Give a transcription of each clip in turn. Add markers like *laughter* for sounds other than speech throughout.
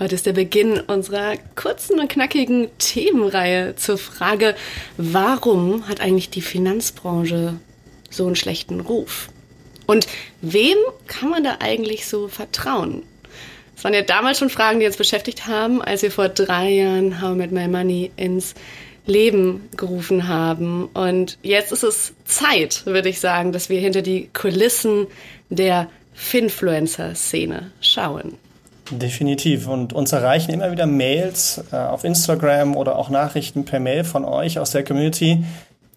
Heute ist der Beginn unserer kurzen und knackigen Themenreihe zur Frage, warum hat eigentlich die Finanzbranche so einen schlechten Ruf? Und wem kann man da eigentlich so vertrauen? Das waren ja damals schon Fragen, die uns beschäftigt haben, als wir vor drei Jahren How Met My Money ins Leben gerufen haben. Und jetzt ist es Zeit, würde ich sagen, dass wir hinter die Kulissen der Finfluencer-Szene schauen. Definitiv. Und uns erreichen immer wieder Mails äh, auf Instagram oder auch Nachrichten per Mail von euch aus der Community,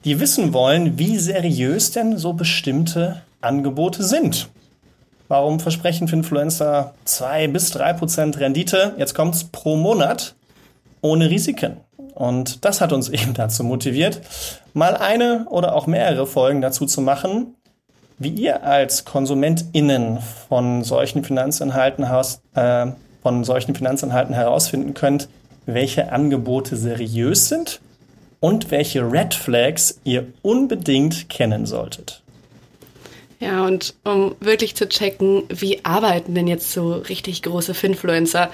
die wissen wollen, wie seriös denn so bestimmte Angebote sind. Warum versprechen Influencer zwei bis drei Prozent Rendite? Jetzt kommt's pro Monat ohne Risiken. Und das hat uns *laughs* eben dazu motiviert, mal eine oder auch mehrere Folgen dazu zu machen, wie ihr als KonsumentInnen von solchen Finanzinhalten, äh, von solchen Finanzinhalten herausfinden könnt, welche Angebote seriös sind und welche Red Flags ihr unbedingt kennen solltet. Ja, und um wirklich zu checken, wie arbeiten denn jetzt so richtig große Finfluencer,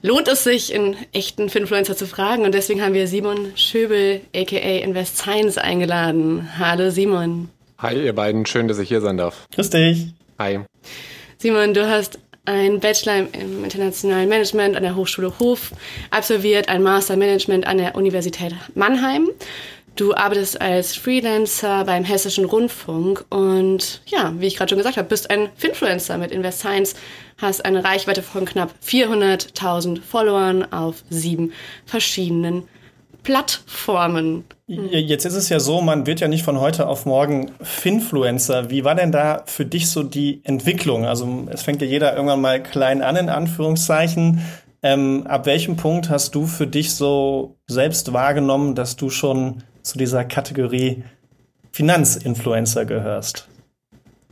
lohnt es sich, einen echten Finfluencer zu fragen. Und deswegen haben wir Simon Schöbel, aka Invest Science, eingeladen. Hallo Simon. Hi, ihr beiden. Schön, dass ich hier sein darf. Grüß dich. Hi. Simon, du hast ein Bachelor im internationalen Management an der Hochschule Hof absolviert, ein Master Management an der Universität Mannheim. Du arbeitest als Freelancer beim Hessischen Rundfunk und ja, wie ich gerade schon gesagt habe, bist ein Finfluencer mit Invest Science, hast eine Reichweite von knapp 400.000 Followern auf sieben verschiedenen Plattformen. Jetzt ist es ja so, man wird ja nicht von heute auf morgen Finfluencer. Wie war denn da für dich so die Entwicklung? Also es fängt ja jeder irgendwann mal klein an, in Anführungszeichen. Ähm, ab welchem Punkt hast du für dich so selbst wahrgenommen, dass du schon zu dieser Kategorie Finanzinfluencer gehörst?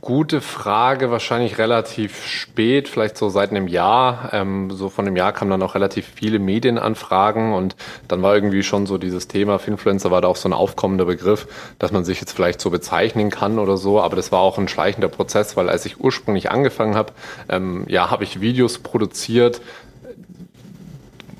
Gute Frage, wahrscheinlich relativ spät, vielleicht so seit einem Jahr. Ähm, so von einem Jahr kamen dann auch relativ viele Medienanfragen und dann war irgendwie schon so dieses Thema, Finfluencer war da auch so ein aufkommender Begriff, dass man sich jetzt vielleicht so bezeichnen kann oder so, aber das war auch ein schleichender Prozess, weil als ich ursprünglich angefangen habe, ähm, ja, habe ich Videos produziert,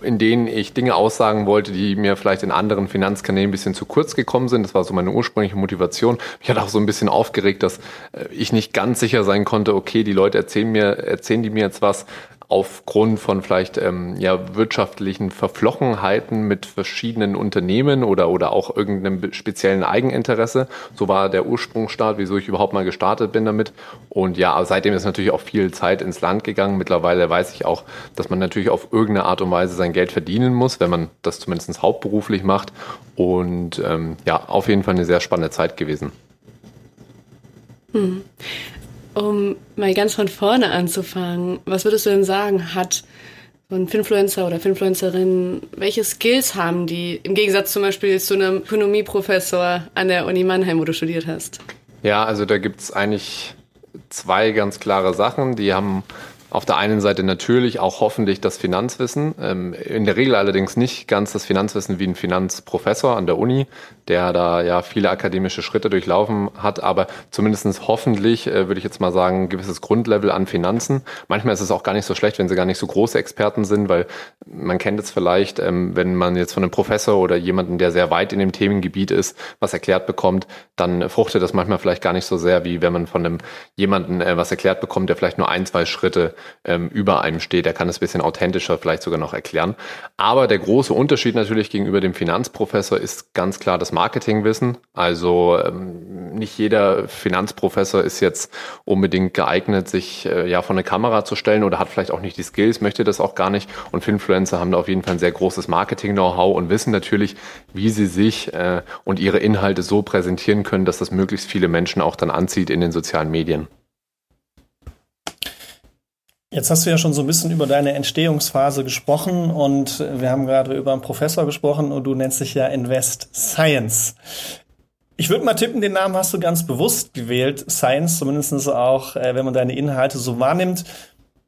in denen ich Dinge aussagen wollte, die mir vielleicht in anderen Finanzkanälen ein bisschen zu kurz gekommen sind. Das war so meine ursprüngliche Motivation. Mich hat auch so ein bisschen aufgeregt, dass äh, ich nicht ganz sicher sein konnte, okay, die Leute erzählen mir, erzählen die mir jetzt was, aufgrund von vielleicht ähm, ja, wirtschaftlichen Verflochenheiten mit verschiedenen Unternehmen oder, oder auch irgendeinem speziellen Eigeninteresse. So war der Ursprungsstart, wieso ich überhaupt mal gestartet bin damit. Und ja, seitdem ist natürlich auch viel Zeit ins Land gegangen. Mittlerweile weiß ich auch, dass man natürlich auf irgendeine Art und Weise sein Geld verdienen muss, wenn man das zumindest hauptberuflich macht. Und ähm, ja, auf jeden Fall eine sehr spannende Zeit gewesen. Hm. Um mal ganz von vorne anzufangen, was würdest du denn sagen, hat so ein Finfluencer oder Finfluencerin, welche Skills haben die im Gegensatz zum Beispiel zu einem Ökonomieprofessor an der Uni Mannheim, wo du studiert hast? Ja, also da gibt's eigentlich zwei ganz klare Sachen. Die haben auf der einen Seite natürlich auch hoffentlich das Finanzwissen, ähm, in der Regel allerdings nicht ganz das Finanzwissen wie ein Finanzprofessor an der Uni, der da ja viele akademische Schritte durchlaufen hat, aber zumindestens hoffentlich, äh, würde ich jetzt mal sagen, ein gewisses Grundlevel an Finanzen. Manchmal ist es auch gar nicht so schlecht, wenn sie gar nicht so große Experten sind, weil man kennt es vielleicht, ähm, wenn man jetzt von einem Professor oder jemanden, der sehr weit in dem Themengebiet ist, was erklärt bekommt, dann fruchtet das manchmal vielleicht gar nicht so sehr, wie wenn man von einem jemanden äh, was erklärt bekommt, der vielleicht nur ein, zwei Schritte ähm, über einem steht. Er kann ein bisschen authentischer vielleicht sogar noch erklären. Aber der große Unterschied natürlich gegenüber dem Finanzprofessor ist ganz klar das Marketingwissen. Also ähm, nicht jeder Finanzprofessor ist jetzt unbedingt geeignet, sich äh, ja von der Kamera zu stellen oder hat vielleicht auch nicht die Skills, möchte das auch gar nicht. Und Finfluencer haben da auf jeden Fall ein sehr großes Marketing-Know-how und wissen natürlich, wie sie sich äh, und ihre Inhalte so präsentieren können, dass das möglichst viele Menschen auch dann anzieht in den sozialen Medien. Jetzt hast du ja schon so ein bisschen über deine Entstehungsphase gesprochen und wir haben gerade über einen Professor gesprochen und du nennst dich ja Invest Science. Ich würde mal tippen, den Namen hast du ganz bewusst gewählt, Science, zumindest auch, äh, wenn man deine Inhalte so wahrnimmt.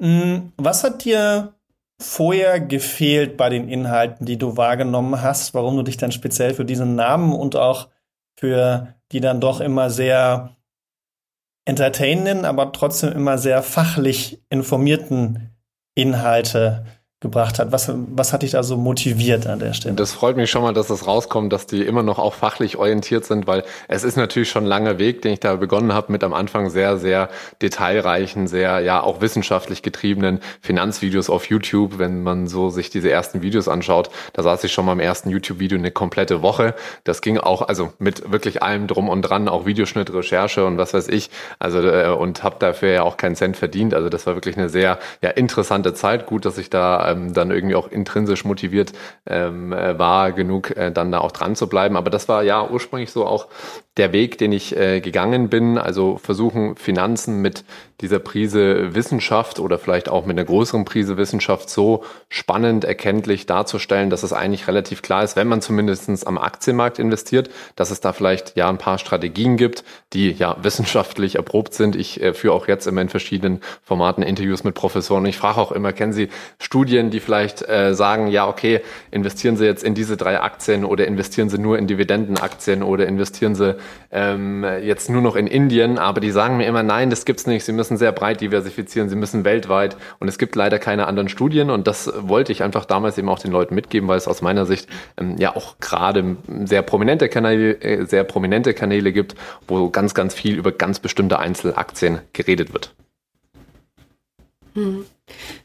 Hm, was hat dir vorher gefehlt bei den Inhalten, die du wahrgenommen hast, warum du dich dann speziell für diesen Namen und auch für die dann doch immer sehr entertainenden, aber trotzdem immer sehr fachlich informierten Inhalte gebracht hat. Was, was hat dich da so motiviert an der Stelle? Das freut mich schon mal, dass das rauskommt, dass die immer noch auch fachlich orientiert sind, weil es ist natürlich schon ein langer Weg, den ich da begonnen habe, mit am Anfang sehr, sehr detailreichen, sehr, ja, auch wissenschaftlich getriebenen Finanzvideos auf YouTube. Wenn man so sich diese ersten Videos anschaut, da saß ich schon mal im ersten YouTube-Video eine komplette Woche. Das ging auch, also mit wirklich allem drum und dran, auch Videoschnitt, Recherche und was weiß ich. Also, äh, und habe dafür ja auch keinen Cent verdient. Also das war wirklich eine sehr, ja, interessante Zeit. Gut, dass ich da ähm, dann irgendwie auch intrinsisch motiviert ähm, äh, war, genug äh, dann da auch dran zu bleiben. Aber das war ja ursprünglich so auch der Weg, den ich äh, gegangen bin. Also versuchen, Finanzen mit dieser Prise Wissenschaft oder vielleicht auch mit einer größeren Prise Wissenschaft so spannend erkenntlich darzustellen, dass es eigentlich relativ klar ist, wenn man zumindest am Aktienmarkt investiert, dass es da vielleicht ja ein paar Strategien gibt, die ja wissenschaftlich erprobt sind. Ich äh, führe auch jetzt immer in verschiedenen Formaten Interviews mit Professoren. Ich frage auch immer, kennen Sie Studien, die vielleicht äh, sagen, ja, okay, investieren Sie jetzt in diese drei Aktien oder investieren Sie nur in Dividendenaktien oder investieren Sie ähm, jetzt nur noch in Indien, aber die sagen mir immer, nein, das gibt's nicht. Sie müssen sehr breit diversifizieren, sie müssen weltweit und es gibt leider keine anderen Studien und das wollte ich einfach damals eben auch den Leuten mitgeben, weil es aus meiner Sicht ähm, ja auch gerade sehr prominente Kanäle, äh, sehr prominente Kanäle gibt, wo ganz, ganz viel über ganz bestimmte Einzelaktien geredet wird. Hm.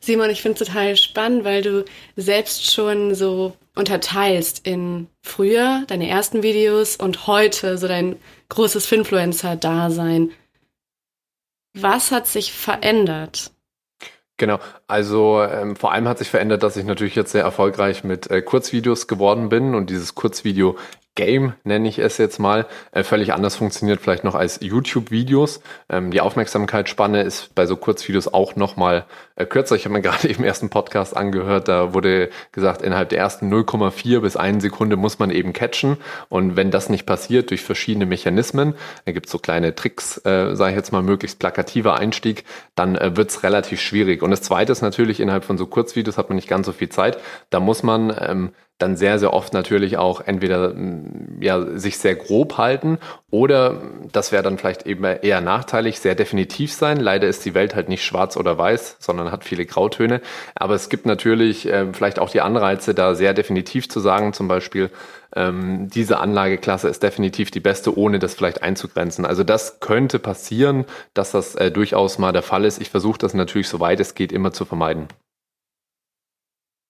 Simon, ich finde es total spannend, weil du selbst schon so unterteilst in früher deine ersten Videos und heute so dein großes Finfluencer-Dasein. Was hat sich verändert? Genau, also ähm, vor allem hat sich verändert, dass ich natürlich jetzt sehr erfolgreich mit äh, Kurzvideos geworden bin und dieses Kurzvideo Game, nenne ich es jetzt mal, äh, völlig anders funktioniert vielleicht noch als YouTube-Videos. Ähm, die Aufmerksamkeitsspanne ist bei so Kurzvideos auch nochmal äh, kürzer. Ich habe mir *laughs* gerade eben ersten Podcast angehört, da wurde gesagt, innerhalb der ersten 0,4 bis 1 Sekunde muss man eben catchen. Und wenn das nicht passiert durch verschiedene Mechanismen, da gibt es so kleine Tricks, äh, sage ich jetzt mal, möglichst plakativer Einstieg, dann äh, wird es relativ schwierig. Und das Zweite ist natürlich, innerhalb von so Kurzvideos hat man nicht ganz so viel Zeit. Da muss man ähm, dann sehr, sehr oft natürlich auch entweder mm, ja, sich sehr grob halten oder, das wäre dann vielleicht eben eher nachteilig, sehr definitiv sein. Leider ist die Welt halt nicht schwarz oder weiß, sondern hat viele Grautöne. Aber es gibt natürlich äh, vielleicht auch die Anreize, da sehr definitiv zu sagen, zum Beispiel, ähm, diese Anlageklasse ist definitiv die beste, ohne das vielleicht einzugrenzen. Also das könnte passieren, dass das äh, durchaus mal der Fall ist. Ich versuche das natürlich, soweit es geht, immer zu vermeiden.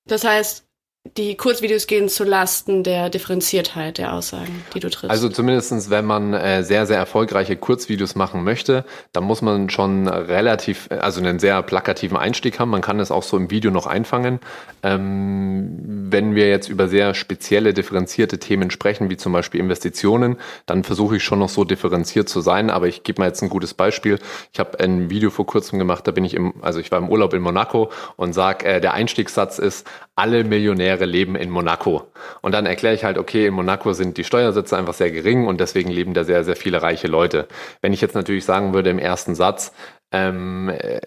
Das heißt, die Kurzvideos gehen zu Lasten der Differenziertheit der Aussagen, die du triffst. Also zumindestens, wenn man äh, sehr, sehr erfolgreiche Kurzvideos machen möchte, dann muss man schon relativ, also einen sehr plakativen Einstieg haben. Man kann es auch so im Video noch einfangen. Ähm, wenn wir jetzt über sehr spezielle, differenzierte Themen sprechen, wie zum Beispiel Investitionen, dann versuche ich schon noch so differenziert zu sein. Aber ich gebe mal jetzt ein gutes Beispiel. Ich habe ein Video vor kurzem gemacht, da bin ich im, also ich war im Urlaub in Monaco und sage, äh, der Einstiegssatz ist, alle Millionäre leben in Monaco. Und dann erkläre ich halt, okay, in Monaco sind die Steuersätze einfach sehr gering und deswegen leben da sehr, sehr viele reiche Leute. Wenn ich jetzt natürlich sagen würde im ersten Satz, ähm, äh,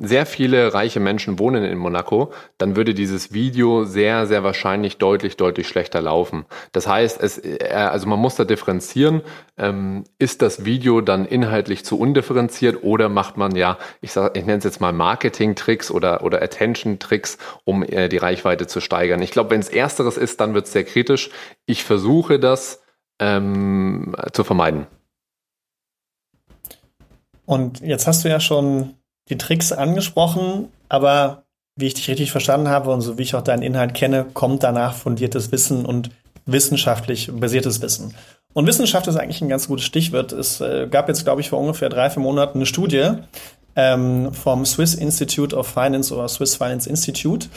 sehr viele reiche Menschen wohnen in Monaco, dann würde dieses Video sehr, sehr wahrscheinlich deutlich, deutlich schlechter laufen. Das heißt, es, äh, also man muss da differenzieren. Ähm, ist das Video dann inhaltlich zu undifferenziert oder macht man ja, ich sag, ich nenne es jetzt mal Marketing-Tricks oder, oder Attention-Tricks, um äh, die Reichweite zu steigern? Ich glaube, wenn es ersteres ist, dann wird es sehr kritisch. Ich versuche das ähm, zu vermeiden. Und jetzt hast du ja schon die Tricks angesprochen, aber wie ich dich richtig verstanden habe und so wie ich auch deinen Inhalt kenne, kommt danach fundiertes Wissen und wissenschaftlich basiertes Wissen. Und Wissenschaft ist eigentlich ein ganz gutes Stichwort. Es äh, gab jetzt, glaube ich, vor ungefähr drei, vier Monaten eine Studie ähm, vom Swiss Institute of Finance oder Swiss Finance Institute,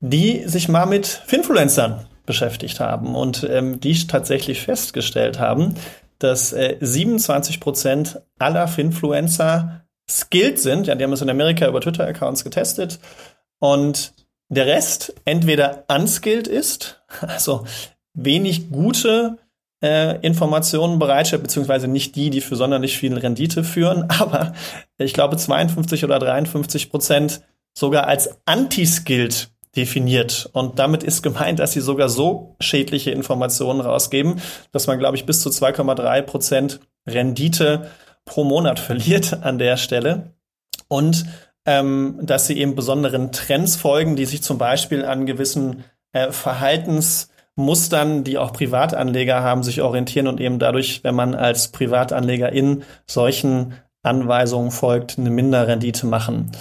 die sich mal mit Finfluencern beschäftigt haben und ähm, die tatsächlich festgestellt haben, dass äh, 27 Prozent aller Finfluencer skilled sind. Ja, die haben es in Amerika über Twitter-Accounts getestet. Und der Rest entweder unskilled ist, *laughs* also wenig gute äh, Informationen bereitstellt, beziehungsweise nicht die, die für sonderlich viel Rendite führen, *laughs* aber ich glaube 52 oder 53 Prozent sogar als anti-skilled definiert. Und damit ist gemeint, dass sie sogar so schädliche Informationen rausgeben, dass man, glaube ich, bis zu 2,3 Prozent Rendite pro Monat *laughs* verliert an der Stelle. Und ähm, dass sie eben besonderen Trends folgen, die sich zum Beispiel an gewissen äh, Verhaltensmustern, die auch Privatanleger haben, sich orientieren und eben dadurch, wenn man als Privatanleger in solchen Anweisungen folgt, eine Minderrendite machen.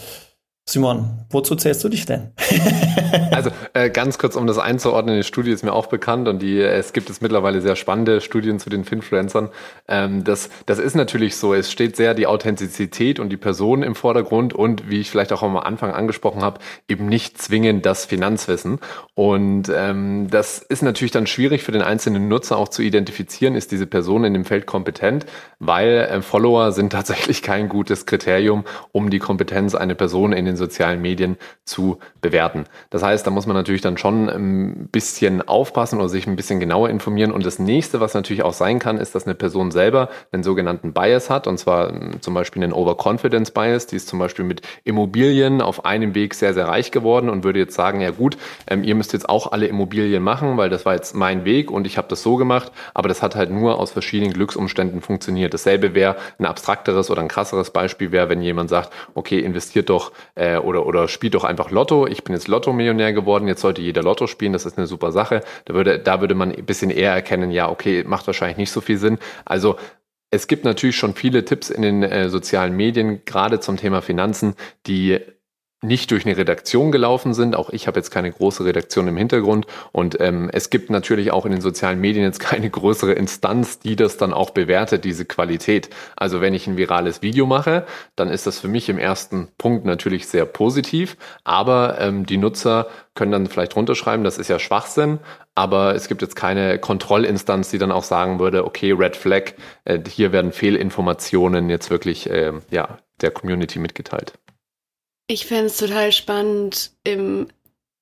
Simon, wozu zählst du dich denn? *laughs* also äh, ganz kurz, um das einzuordnen, die Studie ist mir auch bekannt und die, es gibt es mittlerweile sehr spannende Studien zu den Finfluencern. Ähm, das, das ist natürlich so, es steht sehr die Authentizität und die Person im Vordergrund und wie ich vielleicht auch am Anfang angesprochen habe, eben nicht zwingend das Finanzwissen. Und ähm, das ist natürlich dann schwierig für den einzelnen Nutzer auch zu identifizieren, ist diese Person in dem Feld kompetent, weil äh, Follower sind tatsächlich kein gutes Kriterium, um die Kompetenz einer Person in den den sozialen Medien zu bewerten. Das heißt, da muss man natürlich dann schon ein bisschen aufpassen oder sich ein bisschen genauer informieren. Und das nächste, was natürlich auch sein kann, ist, dass eine Person selber einen sogenannten Bias hat, und zwar ähm, zum Beispiel einen Overconfidence Bias. Die ist zum Beispiel mit Immobilien auf einem Weg sehr, sehr reich geworden und würde jetzt sagen, ja gut, ähm, ihr müsst jetzt auch alle Immobilien machen, weil das war jetzt mein Weg und ich habe das so gemacht, aber das hat halt nur aus verschiedenen Glücksumständen funktioniert. Dasselbe wäre ein abstrakteres oder ein krasseres Beispiel wäre, wenn jemand sagt, okay, investiert doch äh, äh, oder, oder spielt doch einfach Lotto. Ich bin jetzt Lotto-Millionär geworden, jetzt sollte jeder Lotto spielen, das ist eine super Sache. Da würde, da würde man ein bisschen eher erkennen, ja, okay, macht wahrscheinlich nicht so viel Sinn. Also es gibt natürlich schon viele Tipps in den äh, sozialen Medien, gerade zum Thema Finanzen, die nicht durch eine Redaktion gelaufen sind. Auch ich habe jetzt keine große Redaktion im Hintergrund. Und ähm, es gibt natürlich auch in den sozialen Medien jetzt keine größere Instanz, die das dann auch bewertet, diese Qualität. Also wenn ich ein virales Video mache, dann ist das für mich im ersten Punkt natürlich sehr positiv. Aber ähm, die Nutzer können dann vielleicht runterschreiben, das ist ja Schwachsinn. Aber es gibt jetzt keine Kontrollinstanz, die dann auch sagen würde, okay, Red Flag, äh, hier werden Fehlinformationen jetzt wirklich äh, ja, der Community mitgeteilt. Ich fände es total spannend, im,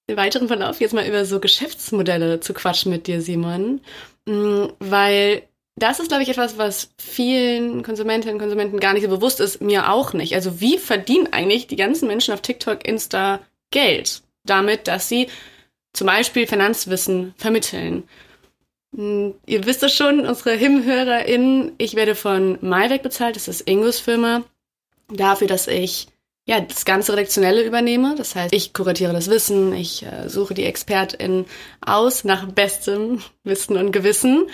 weiteren Verlauf jetzt mal über so Geschäftsmodelle zu quatschen mit dir, Simon. Mm, weil das ist, glaube ich, etwas, was vielen Konsumentinnen und Konsumenten gar nicht so bewusst ist, mir auch nicht. Also wie verdienen eigentlich die ganzen Menschen auf TikTok, Insta Geld? Damit, dass sie zum Beispiel Finanzwissen vermitteln. Mm, ihr wisst es schon, unsere HIM-HörerInnen, ich werde von MyWeg bezahlt, das ist Ingos Firma, dafür, dass ich ja, das ganze Redaktionelle übernehme. Das heißt, ich kuratiere das Wissen, ich äh, suche die ExpertInnen aus nach bestem *laughs* Wissen und Gewissen.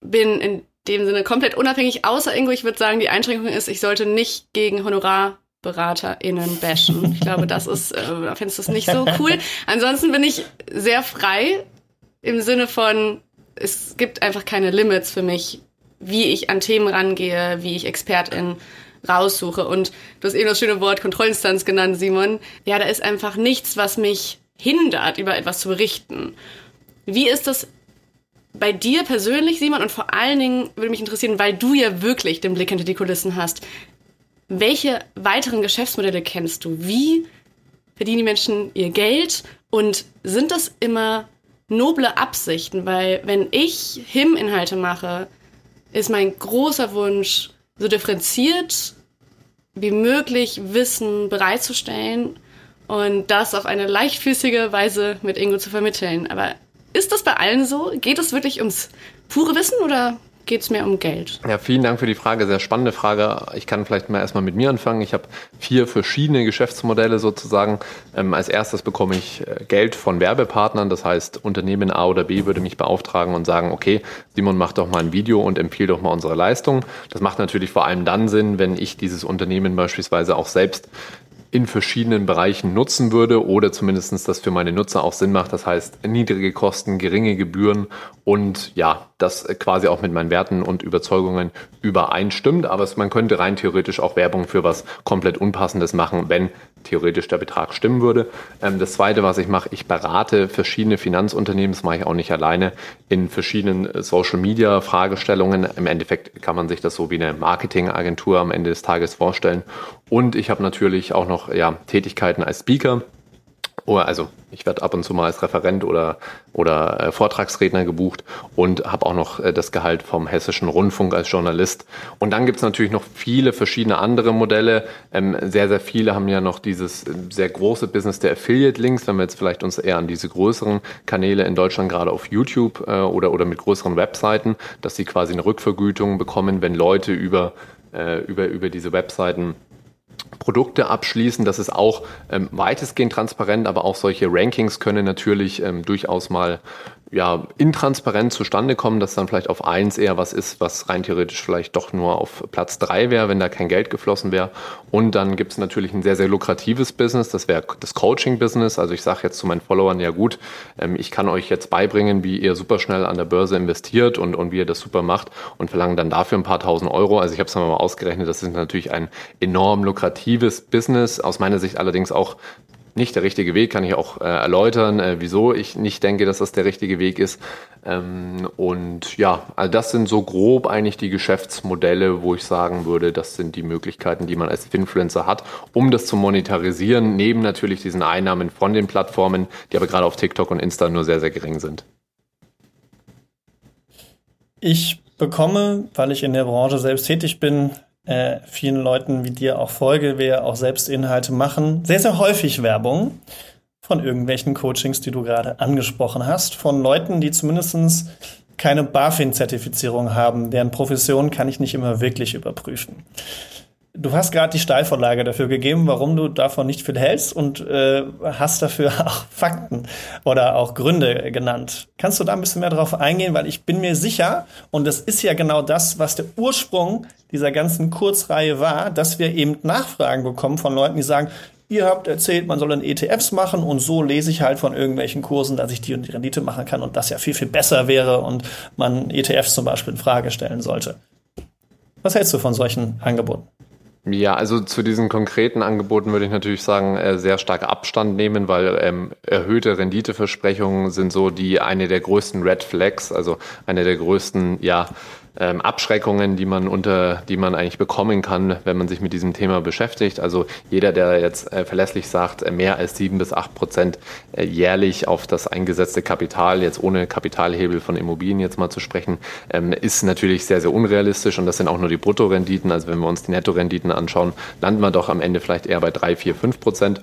Bin in dem Sinne komplett unabhängig, außer Ingo, ich würde sagen, die Einschränkung ist, ich sollte nicht gegen HonorarberaterInnen bashen. Ich glaube, das ist, äh, findest du das nicht so cool. Ansonsten bin ich sehr frei im Sinne von, es gibt einfach keine Limits für mich, wie ich an Themen rangehe, wie ich ExpertInnen raussuche. Und du hast eben das schöne Wort Kontrollinstanz genannt, Simon. Ja, da ist einfach nichts, was mich hindert, über etwas zu berichten. Wie ist das bei dir persönlich, Simon? Und vor allen Dingen würde mich interessieren, weil du ja wirklich den Blick hinter die Kulissen hast. Welche weiteren Geschäftsmodelle kennst du? Wie verdienen die Menschen ihr Geld? Und sind das immer noble Absichten? Weil wenn ich HIM-Inhalte mache, ist mein großer Wunsch, so differenziert wie möglich Wissen bereitzustellen und das auf eine leichtfüßige Weise mit Ingo zu vermitteln. Aber ist das bei allen so? Geht es wirklich ums pure Wissen oder geht es mehr um Geld? Ja, vielen Dank für die Frage. Sehr spannende Frage. Ich kann vielleicht mal erstmal mit mir anfangen. Ich habe vier verschiedene Geschäftsmodelle sozusagen. Ähm, als erstes bekomme ich äh, Geld von Werbepartnern. Das heißt, Unternehmen A oder B würde mich beauftragen und sagen, okay, Simon, mach doch mal ein Video und empfehle doch mal unsere Leistung. Das macht natürlich vor allem dann Sinn, wenn ich dieses Unternehmen beispielsweise auch selbst in verschiedenen Bereichen nutzen würde oder zumindestens das für meine Nutzer auch Sinn macht. Das heißt, niedrige Kosten, geringe Gebühren und ja, das quasi auch mit meinen Werten und Überzeugungen übereinstimmt. Aber man könnte rein theoretisch auch Werbung für was komplett Unpassendes machen, wenn theoretisch der Betrag stimmen würde. Ähm, das Zweite, was ich mache, ich berate verschiedene Finanzunternehmen, das mache ich auch nicht alleine, in verschiedenen Social-Media-Fragestellungen. Im Endeffekt kann man sich das so wie eine Marketingagentur am Ende des Tages vorstellen. Und ich habe natürlich auch noch ja, Tätigkeiten als Speaker. Oh, also ich werde ab und zu mal als Referent oder, oder äh, Vortragsredner gebucht und habe auch noch äh, das Gehalt vom Hessischen Rundfunk als Journalist. Und dann gibt es natürlich noch viele verschiedene andere Modelle. Ähm, sehr, sehr viele haben ja noch dieses äh, sehr große Business der Affiliate-Links, wenn wir jetzt vielleicht uns eher an diese größeren Kanäle in Deutschland gerade auf YouTube äh, oder, oder mit größeren Webseiten, dass sie quasi eine Rückvergütung bekommen, wenn Leute über, äh, über, über diese Webseiten Produkte abschließen. Das ist auch ähm, weitestgehend transparent, aber auch solche Rankings können natürlich ähm, durchaus mal ja, intransparent zustande kommen, dass dann vielleicht auf eins eher was ist, was rein theoretisch vielleicht doch nur auf Platz drei wäre, wenn da kein Geld geflossen wäre. Und dann gibt es natürlich ein sehr, sehr lukratives Business, das wäre das Coaching-Business. Also ich sage jetzt zu meinen Followern, ja gut, ähm, ich kann euch jetzt beibringen, wie ihr super schnell an der Börse investiert und, und wie ihr das super macht und verlangen dann dafür ein paar tausend Euro. Also ich habe es mal ausgerechnet, das ist natürlich ein enorm lukratives Business, aus meiner Sicht allerdings auch nicht der richtige Weg, kann ich auch äh, erläutern, äh, wieso ich nicht denke, dass das der richtige Weg ist. Ähm, und ja, also das sind so grob eigentlich die Geschäftsmodelle, wo ich sagen würde, das sind die Möglichkeiten, die man als Influencer hat, um das zu monetarisieren, neben natürlich diesen Einnahmen von den Plattformen, die aber gerade auf TikTok und Insta nur sehr, sehr gering sind. Ich bekomme, weil ich in der Branche selbst tätig bin, äh, vielen Leuten wie dir auch folge, wir auch selbst Inhalte machen, sehr, sehr häufig Werbung von irgendwelchen Coachings, die du gerade angesprochen hast, von Leuten, die zumindest keine BaFin-Zertifizierung haben, deren Profession kann ich nicht immer wirklich überprüfen. Du hast gerade die Steilvorlage dafür gegeben, warum du davon nicht viel hältst und äh, hast dafür *laughs* auch Fakten oder auch Gründe genannt. Kannst du da ein bisschen mehr drauf eingehen? Weil ich bin mir sicher, und das ist ja genau das, was der Ursprung dieser ganzen Kurzreihe war, dass wir eben Nachfragen bekommen von Leuten, die sagen, ihr habt erzählt, man soll dann ETFs machen und so lese ich halt von irgendwelchen Kursen, dass ich die und die Rendite machen kann und das ja viel, viel besser wäre und man ETFs zum Beispiel in Frage stellen sollte. Was hältst du von solchen Angeboten? Ja, also zu diesen konkreten Angeboten würde ich natürlich sagen, äh, sehr stark Abstand nehmen, weil ähm, erhöhte Renditeversprechungen sind so die eine der größten Red Flags, also eine der größten, ja, ähm, Abschreckungen, die man unter, die man eigentlich bekommen kann, wenn man sich mit diesem Thema beschäftigt. Also jeder, der jetzt äh, verlässlich sagt, äh, mehr als sieben bis acht Prozent äh, jährlich auf das eingesetzte Kapital, jetzt ohne Kapitalhebel von Immobilien jetzt mal zu sprechen, ähm, ist natürlich sehr, sehr unrealistisch und das sind auch nur die Bruttorenditen. Also wenn wir uns die Nettorenditen anschauen, landen wir doch am Ende vielleicht eher bei drei, vier, fünf Prozent.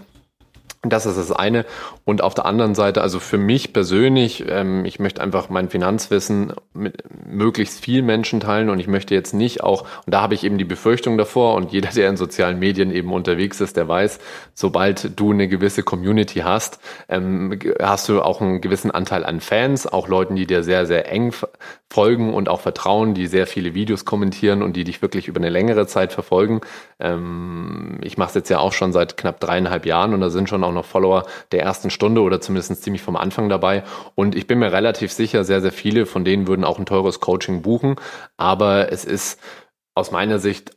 Das ist das eine. Und auf der anderen Seite, also für mich persönlich, ähm, ich möchte einfach mein Finanzwissen mit möglichst vielen Menschen teilen und ich möchte jetzt nicht auch, und da habe ich eben die Befürchtung davor und jeder, der in sozialen Medien eben unterwegs ist, der weiß, sobald du eine gewisse Community hast, ähm, hast du auch einen gewissen Anteil an Fans, auch Leuten, die dir sehr, sehr eng folgen und auch vertrauen, die sehr viele Videos kommentieren und die dich wirklich über eine längere Zeit verfolgen. Ähm, ich mache es jetzt ja auch schon seit knapp dreieinhalb Jahren und da sind schon auch noch Follower der ersten Stunde oder zumindest ziemlich vom Anfang dabei. Und ich bin mir relativ sicher, sehr, sehr viele von denen würden auch ein teures Coaching buchen. Aber es ist aus meiner Sicht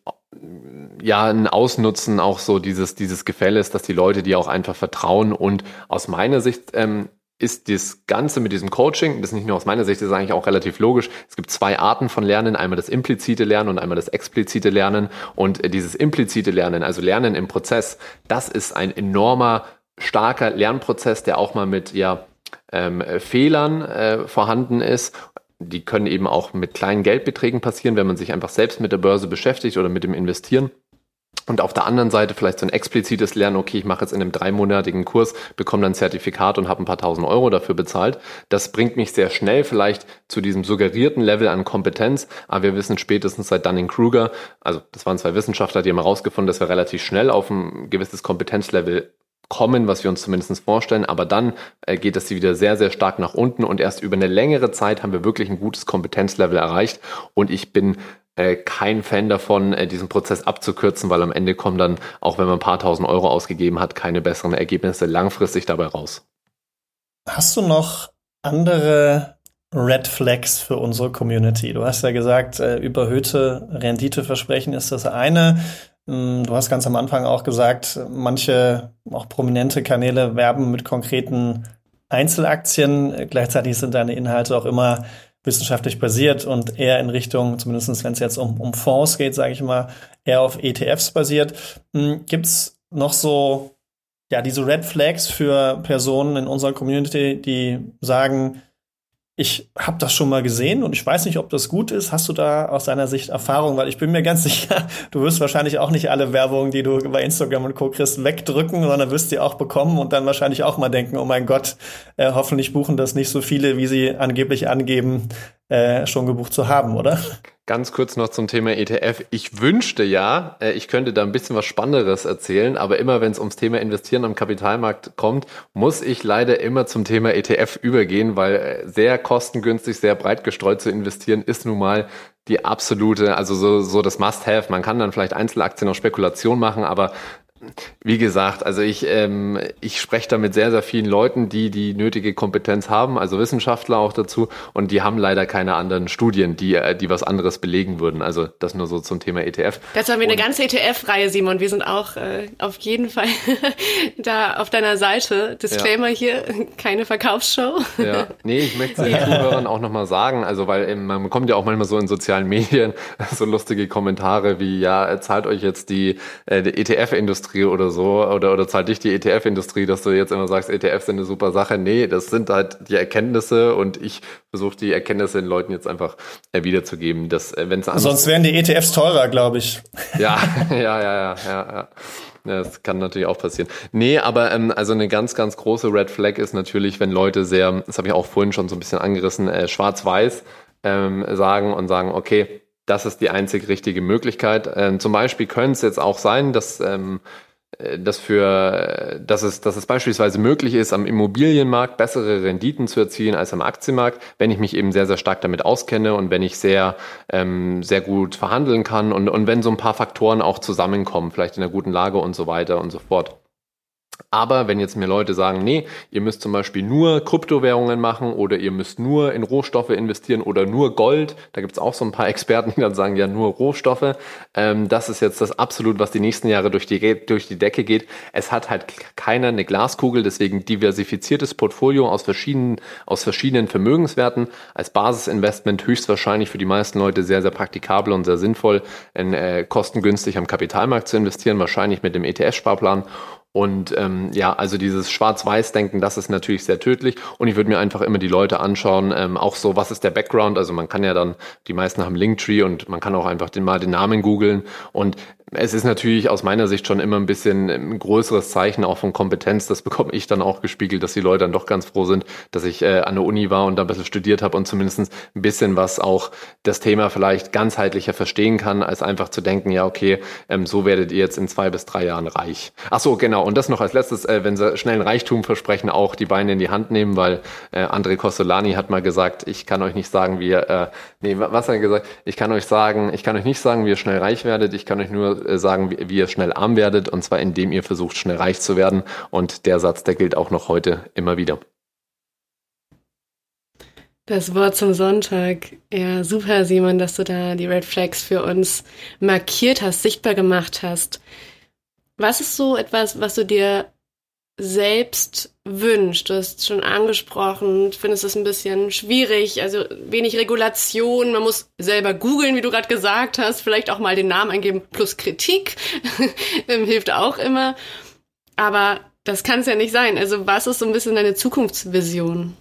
ja ein Ausnutzen auch so dieses dieses Gefälles, dass die Leute dir auch einfach vertrauen und aus meiner Sicht ähm, ist das Ganze mit diesem Coaching, das ist nicht nur aus meiner Sicht, das ist eigentlich auch relativ logisch. Es gibt zwei Arten von Lernen, einmal das implizite Lernen und einmal das explizite Lernen. Und dieses implizite Lernen, also Lernen im Prozess, das ist ein enormer, starker Lernprozess, der auch mal mit ja, ähm, Fehlern äh, vorhanden ist. Die können eben auch mit kleinen Geldbeträgen passieren, wenn man sich einfach selbst mit der Börse beschäftigt oder mit dem Investieren. Und auf der anderen Seite vielleicht so ein explizites Lernen, okay, ich mache jetzt in einem dreimonatigen Kurs, bekomme dann ein Zertifikat und habe ein paar tausend Euro dafür bezahlt. Das bringt mich sehr schnell vielleicht zu diesem suggerierten Level an Kompetenz. Aber wir wissen spätestens seit Dunning-Kruger, also das waren zwei Wissenschaftler, die haben herausgefunden, dass wir relativ schnell auf ein gewisses Kompetenzlevel kommen, was wir uns zumindest vorstellen, aber dann äh, geht das wieder sehr, sehr stark nach unten und erst über eine längere Zeit haben wir wirklich ein gutes Kompetenzlevel erreicht und ich bin äh, kein Fan davon, äh, diesen Prozess abzukürzen, weil am Ende kommen dann, auch wenn man ein paar tausend Euro ausgegeben hat, keine besseren Ergebnisse langfristig dabei raus. Hast du noch andere Red Flags für unsere Community? Du hast ja gesagt, äh, überhöhte Renditeversprechen ist das eine. Mm, du hast ganz am Anfang auch gesagt, manche auch prominente Kanäle werben mit konkreten Einzelaktien. Gleichzeitig sind deine Inhalte auch immer wissenschaftlich basiert und eher in Richtung, zumindest wenn es jetzt um, um Fonds geht, sage ich mal, eher auf ETFs basiert. Mm, Gibt es noch so ja diese Red Flags für Personen in unserer Community, die sagen, ich habe das schon mal gesehen und ich weiß nicht, ob das gut ist. Hast du da aus deiner Sicht Erfahrung? Weil ich bin mir ganz *laughs* sicher, du wirst wahrscheinlich auch nicht alle Werbungen, die du bei Instagram und Co. kriegst, wegdrücken, sondern wirst die auch bekommen und dann wahrscheinlich auch mal denken, oh mein Gott, äh, hoffentlich buchen das nicht so viele, wie sie angeblich angeben, äh, schon gebucht zu haben, oder? *laughs* Ganz kurz noch zum Thema ETF. Ich wünschte ja, äh, ich könnte da ein bisschen was Spannenderes erzählen, aber immer wenn es ums Thema Investieren am Kapitalmarkt kommt, muss ich leider immer zum Thema ETF übergehen, weil äh, sehr kostengünstig, sehr breit gestreut zu investieren ist nun mal die absolute, also so, so das Must-Have. Man kann dann vielleicht Einzelaktien auf Spekulation machen, aber wie gesagt, also ich, ähm, ich spreche da mit sehr, sehr vielen Leuten, die die nötige Kompetenz haben, also Wissenschaftler auch dazu, und die haben leider keine anderen Studien, die, äh, die was anderes belegen würden. Also das nur so zum Thema ETF. Dazu haben wir eine ganze ETF-Reihe, Simon. Wir sind auch äh, auf jeden Fall *laughs* da auf deiner Seite. Disclaimer ja. hier, keine Verkaufsshow. Ja, nee, ich möchte es den Zuhörern auch nochmal sagen, also weil ähm, man bekommt ja auch manchmal so in sozialen Medien *laughs* so lustige Kommentare wie, ja, zahlt euch jetzt die, äh, die ETF-Industrie Industrie oder so oder, oder zahlt dich die ETF-Industrie, dass du jetzt immer sagst, ETFs sind eine super Sache. Nee, das sind halt die Erkenntnisse und ich versuche die Erkenntnisse den Leuten jetzt einfach äh, wiederzugeben, dass äh, wenn es Sonst wären die ETFs teurer, glaube ich. *laughs* Ja, ja, ja, ja, ja, ja. Ja, das kann natürlich auch passieren. Nee, aber ähm, also eine ganz, ganz große Red Flag ist natürlich, wenn Leute sehr, das habe ich auch vorhin schon so ein bisschen angerissen, äh, schwarz-weiß ähm, sagen und sagen, okay, das ist die einzig richtige Möglichkeit. Ähm, zum Beispiel könnte es jetzt auch sein, dass ähm, äh, dass für, dass es, dass es beispielsweise möglich ist, am Immobilienmarkt bessere Renditen zu erzielen als am Aktienmarkt, wenn ich mich eben sehr, sehr stark damit auskenne und wenn ich sehr, ähm, sehr gut verhandeln kann und, und wenn so ein paar Faktoren auch zusammenkommen, vielleicht in einer guten Lage und so weiter und so fort. Aber wenn jetzt mir Leute sagen, nee, ihr müsst zum Beispiel nur Kryptowährungen machen oder ihr müsst nur in Rohstoffe investieren oder nur Gold, da gibt's auch so ein paar *laughs* Experten, die dann sagen, ja, nur Rohstoffe, ähm, das ist jetzt das absolut, was die nächsten Jahre durch die, durch die Decke geht. Es hat halt keiner eine Glaskugel, deswegen diversifiziertes Portfolio aus verschiedenen, aus verschiedenen Vermögenswerten als Basisinvestment höchstwahrscheinlich für die meisten Leute sehr, sehr praktikabel und sehr sinnvoll, in, äh, kostengünstig am Kapitalmarkt zu investieren, wahrscheinlich mit dem ETF-Sparplan und ähm, ja, also dieses Schwarz-Weiß-Denken, das ist natürlich sehr tödlich. Und ich würde mir einfach immer die Leute anschauen, ähm, auch so, was ist der Background? Also man kann ja dann, die meisten haben Linktree und man kann auch einfach den, mal den Namen googeln. Und es ist natürlich aus meiner Sicht schon immer ein bisschen ein größeres Zeichen auch von Kompetenz. Das bekomme ich dann auch gespiegelt, dass die Leute dann doch ganz froh sind, dass ich äh, an der Uni war und da ein bisschen studiert habe und zumindest ein bisschen was auch das Thema vielleicht ganzheitlicher verstehen kann, als einfach zu denken, ja, okay, ähm, so werdet ihr jetzt in zwei bis drei Jahren reich. Ach so, genau. Und das noch als letztes, äh, wenn sie schnell ein Reichtum versprechen, auch die Beine in die Hand nehmen, weil äh, André Costolani hat mal gesagt, ich kann euch nicht sagen, wie ihr, äh, nee, was hat er gesagt? Ich kann euch sagen, ich kann euch nicht sagen, wie ihr schnell reich werdet, ich kann euch nur äh, sagen, wie, wie ihr schnell arm werdet, und zwar indem ihr versucht, schnell reich zu werden. Und der Satz, der gilt auch noch heute immer wieder. Das Wort zum Sonntag. Ja, super, Simon, dass du da die Red Flags für uns markiert hast, sichtbar gemacht hast. Was ist so etwas, was du dir selbst wünscht. Du hast schon angesprochen, findest es ein bisschen schwierig, also wenig Regulation, man muss selber googeln, wie du gerade gesagt hast, vielleicht auch mal den Namen eingeben, plus Kritik, *laughs* hilft auch immer. Aber das kann es ja nicht sein. Also was ist so ein bisschen deine Zukunftsvision?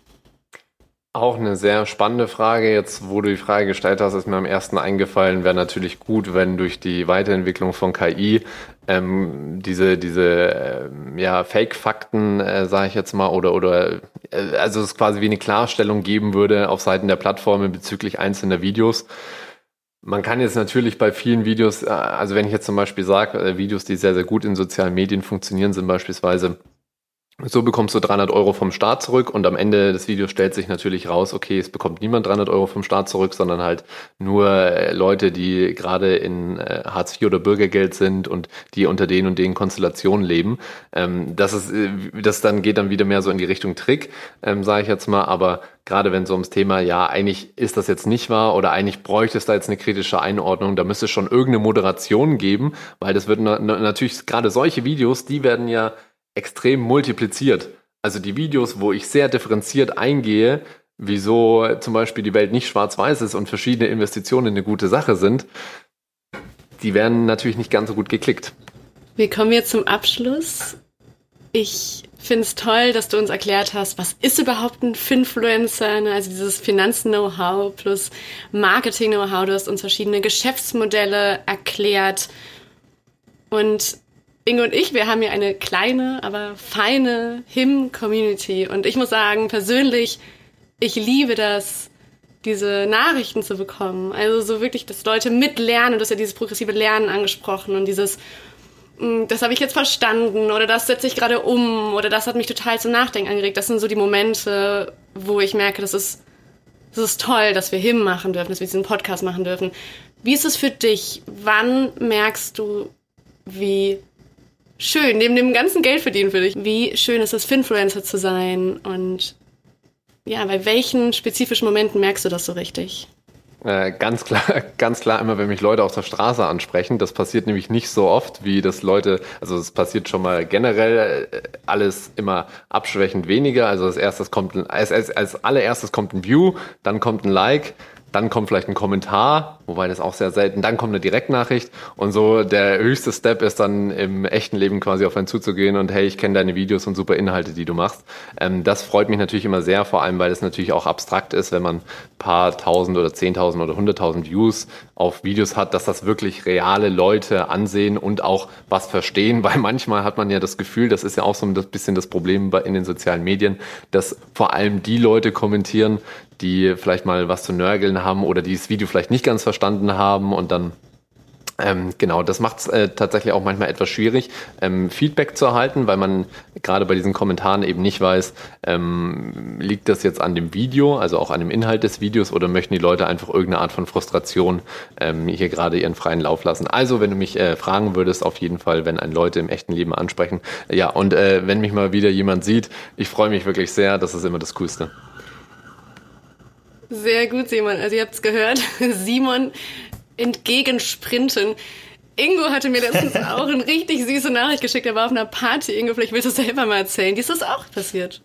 Auch eine sehr spannende Frage. Jetzt, wo du die Frage gestellt hast, ist mir am ersten eingefallen, wäre natürlich gut, wenn durch die Weiterentwicklung von KI ähm, diese diese äh, ja Fake-Fakten, äh, sage ich jetzt mal, oder oder äh, also es quasi wie eine Klarstellung geben würde auf Seiten der Plattformen bezüglich einzelner Videos. Man kann jetzt natürlich bei vielen Videos, äh, also wenn ich jetzt zum Beispiel sage, äh, Videos, die sehr, sehr gut in sozialen Medien funktionieren, sind beispielsweise so bekommst du 300 Euro vom Staat zurück und am Ende des Videos stellt sich natürlich raus, okay, es bekommt niemand 300 Euro vom Staat zurück, sondern halt nur äh, Leute, die gerade in äh, Hartz IV oder Bürgergeld sind und die unter den und den Konstellationen leben. Ähm, das ist, äh, das dann geht dann wieder mehr so in die Richtung Trick, ähm, sage ich jetzt mal. Aber gerade wenn so ums Thema, ja, eigentlich ist das jetzt nicht wahr oder eigentlich bräuchte es da jetzt eine kritische Einordnung, da müsste es schon irgendeine Moderation geben, weil das wird na natürlich gerade solche Videos, die werden ja extrem multipliziert. Also die Videos, wo ich sehr differenziert eingehe, wieso zum Beispiel die Welt nicht schwarz-weiß ist und verschiedene Investitionen eine gute Sache sind, die werden natürlich nicht ganz so gut geklickt. Wir kommen jetzt zum Abschluss. Ich finde es toll, dass du uns erklärt hast, was ist überhaupt ein Finfluencer, ne? also dieses Finanz-Know-how plus Marketing-Know-how. Du hast uns verschiedene Geschäftsmodelle erklärt. Und Inge und ich, wir haben hier eine kleine, aber feine Him-Community. Und ich muss sagen, persönlich, ich liebe das, diese Nachrichten zu bekommen. Also so wirklich, dass Leute mitlernen. Du hast ja dieses progressive Lernen angesprochen und dieses, hm, das habe ich jetzt verstanden oder das setze ich gerade um oder das hat mich total zum Nachdenken angeregt. Das sind so die Momente, wo ich merke, das ist, das ist toll, dass wir Him machen dürfen, dass wir diesen Podcast machen dürfen. Wie ist es für dich? Wann merkst du, wie schön, neben dem ganzen Geld verdienen für dich. Wie schön ist es, Finfluencer zu sein und ja, bei welchen spezifischen Momenten merkst du das so richtig? Äh, ganz klar, *laughs* ganz klar immer, wenn mich Leute auf der Straße ansprechen. Das passiert nämlich nicht so oft, wie das Leute, also es passiert schon mal generell äh, alles immer abschwächend weniger. Also als erstes kommt, als, als, als allererstes kommt ein View, dann kommt ein Like, dann kommt vielleicht ein Kommentar, wobei das auch sehr selten, dann kommt eine Direktnachricht und so der höchste Step ist dann im echten Leben quasi auf einen zuzugehen und hey, ich kenne deine Videos und super Inhalte, die du machst. Ähm, das freut mich natürlich immer sehr, vor allem weil es natürlich auch abstrakt ist, wenn man paar tausend oder zehntausend oder hunderttausend Views auf Videos hat, dass das wirklich reale Leute ansehen und auch was verstehen, *laughs* weil manchmal hat man ja das Gefühl, das ist ja auch so ein bisschen das Problem in den sozialen Medien, dass vor allem die Leute kommentieren, die vielleicht mal was zu nörgeln haben oder die das Video vielleicht nicht ganz verstanden haben und dann ähm, genau, das macht es äh, tatsächlich auch manchmal etwas schwierig, ähm, Feedback zu erhalten, weil man gerade bei diesen Kommentaren eben nicht weiß, ähm, liegt das jetzt an dem Video, also auch an dem Inhalt des Videos oder möchten die Leute einfach irgendeine Art von Frustration ähm, hier gerade ihren freien Lauf lassen. Also, wenn du mich äh, fragen würdest, auf jeden Fall, wenn ein Leute im echten Leben ansprechen. Ja, und äh, wenn mich mal wieder jemand sieht, ich freue mich wirklich sehr, das ist immer das Coolste. Sehr gut, Simon. Also ihr habt es gehört. *laughs* Simon entgegensprinten. Ingo hatte mir letztens *laughs* auch eine richtig süße Nachricht geschickt. Er war auf einer Party. Ingo, vielleicht willst du es selber mal erzählen. Wie ist das auch passiert?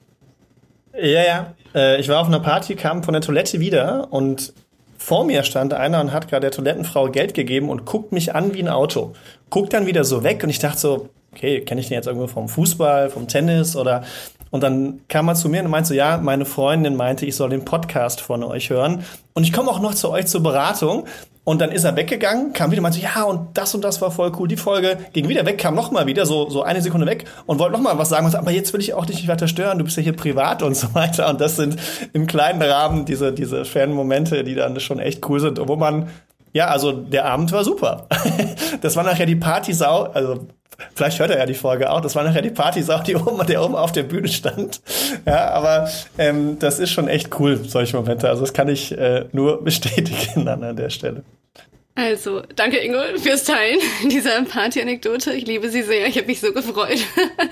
Ja, ja. Äh, ich war auf einer Party, kam von der Toilette wieder und vor mir stand einer und hat gerade der Toilettenfrau Geld gegeben und guckt mich an wie ein Auto. Guckt dann wieder so weg und ich dachte so, okay, kenne ich den jetzt irgendwo vom Fußball, vom Tennis oder und dann kam er zu mir und meinte so, ja, meine Freundin meinte, ich soll den Podcast von euch hören. Und ich komme auch noch zu euch zur Beratung. Und dann ist er weggegangen, kam wieder und meinte, ja, und das und das war voll cool, die Folge. Ging wieder weg, kam noch mal wieder, so, so eine Sekunde weg und wollte noch mal was sagen. Und so, aber jetzt will ich auch dich nicht weiter stören, du bist ja hier privat und so weiter. Und das sind im kleinen Rahmen diese, diese Fan-Momente, die dann schon echt cool sind, wo man ja, also der Abend war super. *laughs* Das war nachher die Partysau, also Vielleicht hört er ja die Folge auch. Das war nachher die Partysau, die oben, der oben auf der Bühne stand. Ja, aber ähm, das ist schon echt cool, solche Momente. Also das kann ich äh, nur bestätigen an der Stelle. Also, danke Ingo fürs Teilen *laughs* dieser Party-Anekdote. Ich liebe sie sehr. Ich habe mich so gefreut.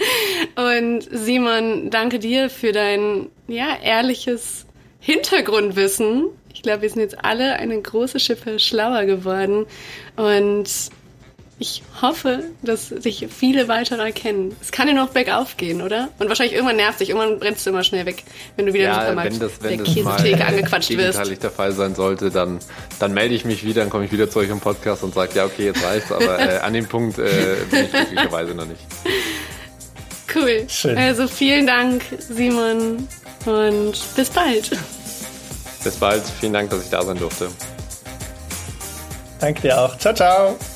*laughs* Und Simon, danke dir für dein ja, ehrliches Hintergrundwissen. Ich glaube, wir sind jetzt alle eine große Schippe schlauer geworden. Und ich hoffe, dass sich viele weitere erkennen. Es kann ja noch bergauf gehen, oder? Und wahrscheinlich irgendwann nervt dich, irgendwann brennst du immer schnell weg, wenn du wieder ja, im wenn das, wenn der Käsetheke angequatscht *laughs* wirst. Wenn das der Fall sein sollte, dann, dann melde ich mich wieder, dann komme ich wieder zu euch im Podcast und sage, ja, okay, jetzt reicht's, aber äh, an dem Punkt äh, bin ich glücklicherweise noch nicht. Cool. Schön. Also vielen Dank, Simon, und bis bald. Bis bald. Vielen Dank, dass ich da sein durfte. Danke dir auch. Ciao, ciao.